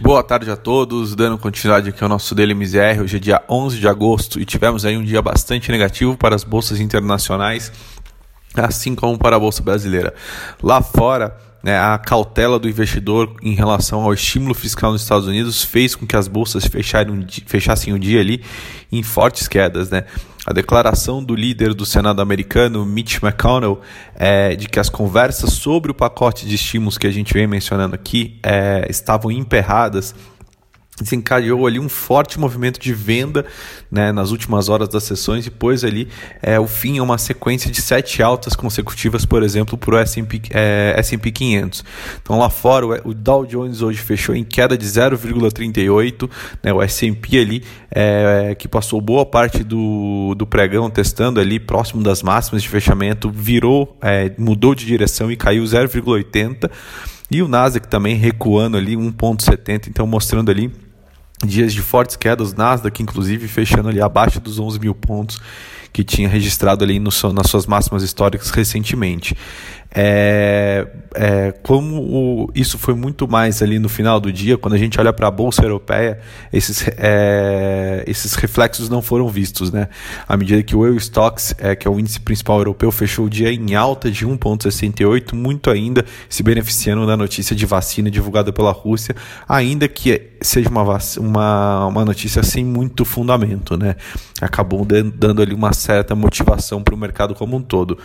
Boa tarde a todos, dando continuidade aqui ao nosso Daily MZR. Hoje é dia 11 de agosto e tivemos aí um dia bastante negativo para as bolsas internacionais, assim como para a bolsa brasileira. Lá fora, né, a cautela do investidor em relação ao estímulo fiscal nos Estados Unidos fez com que as bolsas fechassem o dia ali em fortes quedas. Né? A declaração do líder do Senado americano, Mitch McConnell, é, de que as conversas sobre o pacote de estímulos que a gente vem mencionando aqui é, estavam emperradas desencadeou ali um forte movimento de venda né, nas últimas horas das sessões e pôs ali é, o fim a uma sequência de sete altas consecutivas, por exemplo, para o S&P é, 500. Então lá fora o, o, Dow Jones hoje fechou em queda de 0,38, né, o S&P ali é, que passou boa parte do, do pregão testando ali próximo das máximas de fechamento, virou, é, mudou de direção e caiu 0,80 e o Nasdaq também recuando ali 1,70, então mostrando ali dias de fortes quedas, Nasdaq inclusive fechando ali abaixo dos 11 mil pontos que tinha registrado ali no, nas suas máximas históricas recentemente. É, é, como o, isso foi muito mais ali no final do dia, quando a gente olha para a Bolsa Europeia, esses, é, esses reflexos não foram vistos. Né? À medida que o Eurostox, é, que é o índice principal europeu, fechou o dia em alta de 1,68, muito ainda se beneficiando da notícia de vacina divulgada pela Rússia, ainda que seja uma, uma, uma notícia sem muito fundamento. Né? Acabou dando ali uma certa motivação para o mercado como um todo.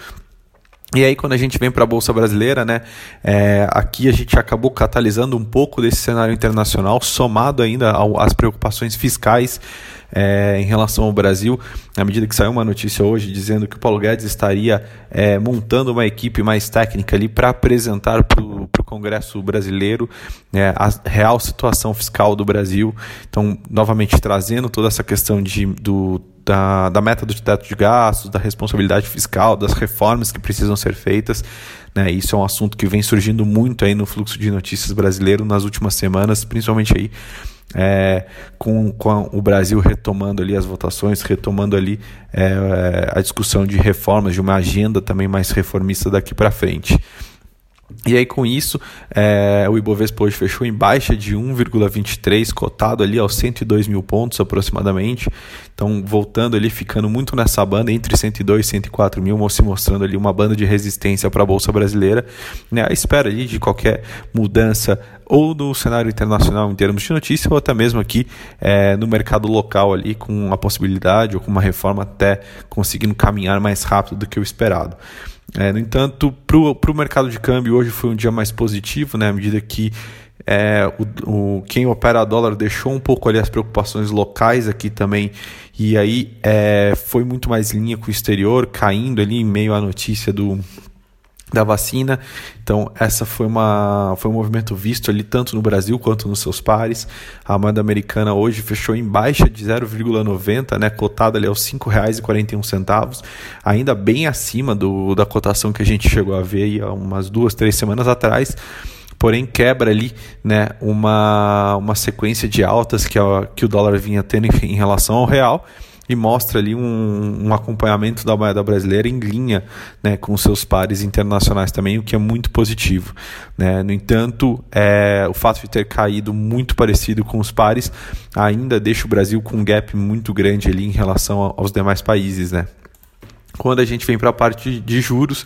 E aí, quando a gente vem para a Bolsa Brasileira, né, é, aqui a gente acabou catalisando um pouco desse cenário internacional, somado ainda às preocupações fiscais é, em relação ao Brasil, à medida que saiu uma notícia hoje dizendo que o Paulo Guedes estaria é, montando uma equipe mais técnica ali para apresentar para o Congresso brasileiro né, a real situação fiscal do Brasil. Então, novamente trazendo toda essa questão de, do da, da meta do teto de gastos, da responsabilidade fiscal, das reformas que precisam ser feitas. Né? Isso é um assunto que vem surgindo muito aí no fluxo de notícias brasileiro nas últimas semanas, principalmente aí é, com, com o Brasil retomando ali as votações, retomando ali é, a discussão de reformas, de uma agenda também mais reformista daqui para frente. E aí, com isso, é, o Ibovespa hoje fechou em baixa de 1,23, cotado ali aos 102 mil pontos aproximadamente. Então, voltando ali, ficando muito nessa banda, entre 102 e 104 mil, se mostrando ali uma banda de resistência para a Bolsa Brasileira. Né, a espera ali de qualquer mudança ou no cenário internacional em termos de notícia, ou até mesmo aqui é, no mercado local ali, com a possibilidade ou com uma reforma até conseguindo caminhar mais rápido do que o esperado. É, no entanto, para o mercado de câmbio hoje foi um dia mais positivo, né, à medida que é, o, o, quem opera dólar deixou um pouco ali as preocupações locais aqui também, e aí é, foi muito mais linha com o exterior, caindo ali em meio à notícia do, da vacina. Então, essa foi, uma, foi um movimento visto ali tanto no Brasil quanto nos seus pares. A moeda americana hoje fechou em baixa de 0,90, né, cotada ali aos R$ 5,41, ainda bem acima do, da cotação que a gente chegou a ver há umas duas, três semanas atrás. Porém, quebra ali né, uma, uma sequência de altas que, a, que o dólar vinha tendo em relação ao real e mostra ali um, um, acompanhamento da moeda brasileira em linha né, com seus pares internacionais também, o que é muito positivo. Né? No entanto, é, o fato de ter caído muito parecido com os pares ainda deixa o Brasil com um gap muito grande ali em relação aos demais países. Né? Quando a gente vem para a parte de juros,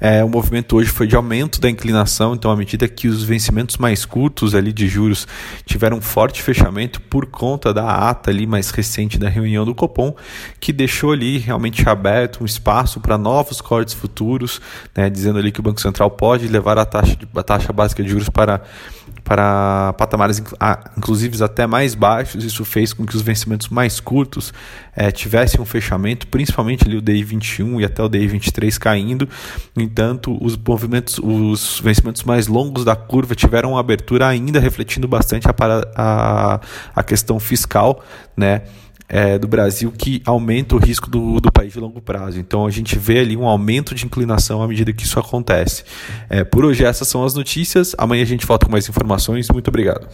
é, o movimento hoje foi de aumento da inclinação, então à medida que os vencimentos mais curtos ali de juros tiveram um forte fechamento por conta da ata ali mais recente da reunião do Copom, que deixou ali realmente aberto um espaço para novos cortes futuros, né, dizendo ali que o Banco Central pode levar a taxa, de, a taxa básica de juros para para patamares inclusive até mais baixos. Isso fez com que os vencimentos mais curtos é, tivessem um fechamento, principalmente ali o DI 21 e até o DI 23 caindo. No entanto, os movimentos, os vencimentos mais longos da curva tiveram uma abertura ainda refletindo bastante a, a, a questão fiscal, né? É, do Brasil que aumenta o risco do, do país de longo prazo. Então a gente vê ali um aumento de inclinação à medida que isso acontece. É, por hoje essas são as notícias. Amanhã a gente volta com mais informações. Muito obrigado.